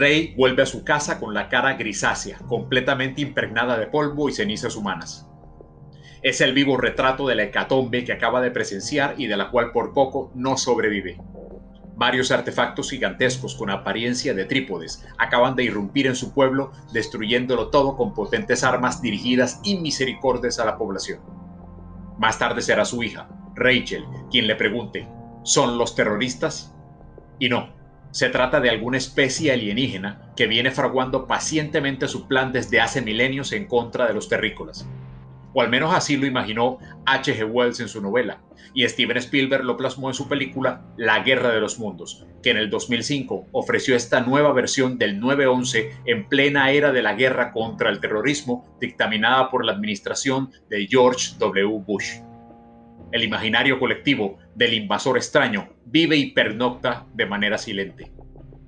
rey vuelve a su casa con la cara grisácea, completamente impregnada de polvo y cenizas humanas. Es el vivo retrato de la hecatombe que acaba de presenciar y de la cual por poco no sobrevive. Varios artefactos gigantescos con apariencia de trípodes acaban de irrumpir en su pueblo, destruyéndolo todo con potentes armas dirigidas inmisericordes a la población. Más tarde será su hija, Rachel, quien le pregunte, ¿son los terroristas? Y no, se trata de alguna especie alienígena que viene fraguando pacientemente su plan desde hace milenios en contra de los terrícolas o al menos así lo imaginó H.G. Wells en su novela, y Steven Spielberg lo plasmó en su película La Guerra de los Mundos, que en el 2005 ofreció esta nueva versión del 9-11 en plena era de la guerra contra el terrorismo dictaminada por la administración de George W. Bush. El imaginario colectivo del invasor extraño vive y pernocta de manera silente.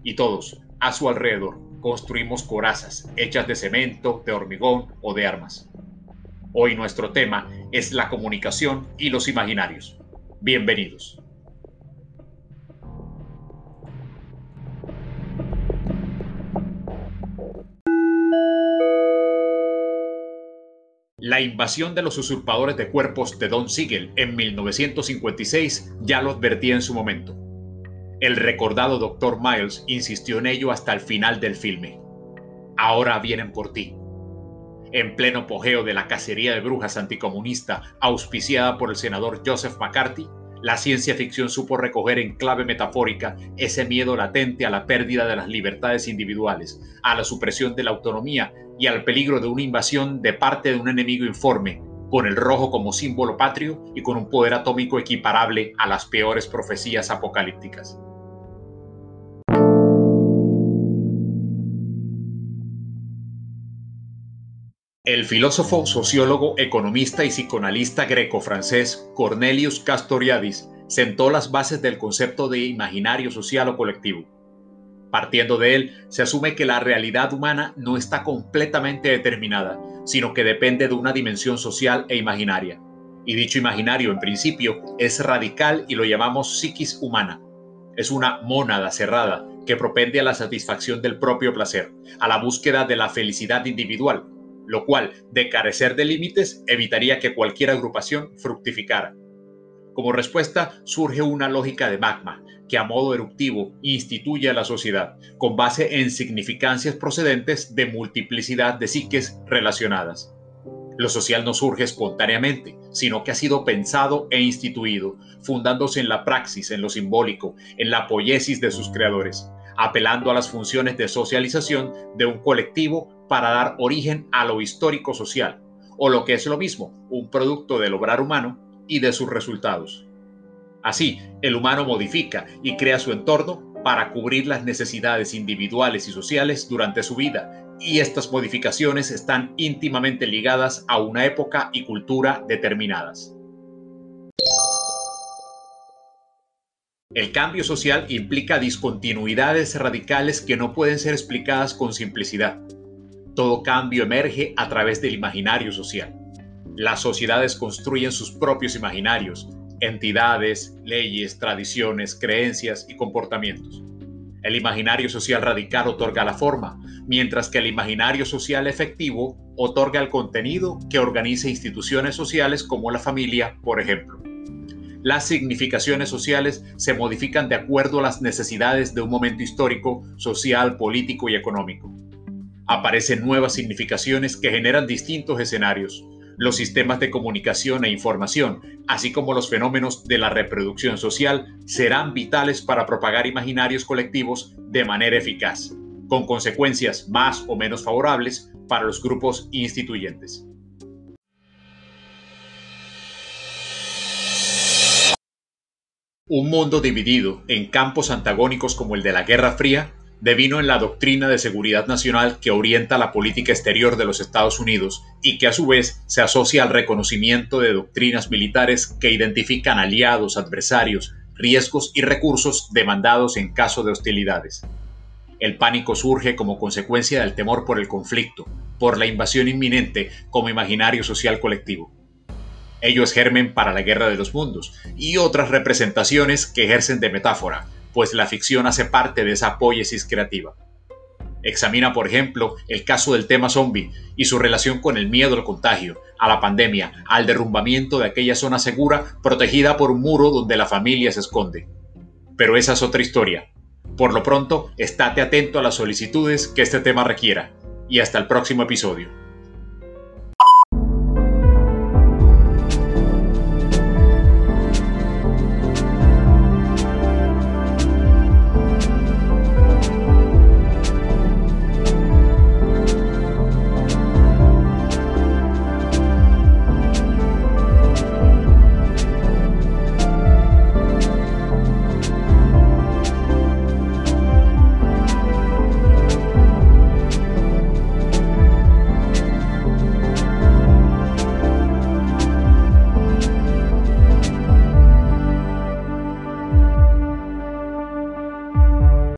Y todos, a su alrededor, construimos corazas hechas de cemento, de hormigón o de armas. Hoy nuestro tema es la comunicación y los imaginarios. Bienvenidos. La invasión de los usurpadores de cuerpos de Don Siegel en 1956 ya lo advertía en su momento. El recordado Dr. Miles insistió en ello hasta el final del filme. Ahora vienen por ti en pleno pogeo de la cacería de brujas anticomunista auspiciada por el senador Joseph McCarthy, la ciencia ficción supo recoger en clave metafórica ese miedo latente a la pérdida de las libertades individuales, a la supresión de la autonomía y al peligro de una invasión de parte de un enemigo informe, con el rojo como símbolo patrio y con un poder atómico equiparable a las peores profecías apocalípticas. El filósofo, sociólogo, economista y psicoanalista greco-francés Cornelius Castoriadis sentó las bases del concepto de imaginario social o colectivo. Partiendo de él, se asume que la realidad humana no está completamente determinada, sino que depende de una dimensión social e imaginaria. Y dicho imaginario, en principio, es radical y lo llamamos psiquis humana. Es una mónada cerrada que propende a la satisfacción del propio placer, a la búsqueda de la felicidad individual, lo cual, de carecer de límites, evitaría que cualquier agrupación fructificara. Como respuesta, surge una lógica de magma, que a modo eruptivo instituye a la sociedad, con base en significancias procedentes de multiplicidad de psiques relacionadas. Lo social no surge espontáneamente, sino que ha sido pensado e instituido, fundándose en la praxis, en lo simbólico, en la poiesis de sus creadores, apelando a las funciones de socialización de un colectivo para dar origen a lo histórico social, o lo que es lo mismo, un producto del obrar humano y de sus resultados. Así, el humano modifica y crea su entorno para cubrir las necesidades individuales y sociales durante su vida, y estas modificaciones están íntimamente ligadas a una época y cultura determinadas. El cambio social implica discontinuidades radicales que no pueden ser explicadas con simplicidad. Todo cambio emerge a través del imaginario social. Las sociedades construyen sus propios imaginarios, entidades, leyes, tradiciones, creencias y comportamientos. El imaginario social radical otorga la forma, mientras que el imaginario social efectivo otorga el contenido que organiza instituciones sociales como la familia, por ejemplo. Las significaciones sociales se modifican de acuerdo a las necesidades de un momento histórico, social, político y económico aparecen nuevas significaciones que generan distintos escenarios. Los sistemas de comunicación e información, así como los fenómenos de la reproducción social, serán vitales para propagar imaginarios colectivos de manera eficaz, con consecuencias más o menos favorables para los grupos instituyentes. Un mundo dividido en campos antagónicos como el de la Guerra Fría devino en la doctrina de seguridad nacional que orienta la política exterior de los Estados Unidos y que a su vez se asocia al reconocimiento de doctrinas militares que identifican aliados, adversarios, riesgos y recursos demandados en caso de hostilidades. El pánico surge como consecuencia del temor por el conflicto, por la invasión inminente como imaginario social colectivo. Ello es germen para la guerra de los mundos y otras representaciones que ejercen de metáfora, pues la ficción hace parte de esa poiesis creativa. Examina, por ejemplo, el caso del tema zombie y su relación con el miedo al contagio, a la pandemia, al derrumbamiento de aquella zona segura protegida por un muro donde la familia se esconde. Pero esa es otra historia. Por lo pronto, estate atento a las solicitudes que este tema requiera. Y hasta el próximo episodio.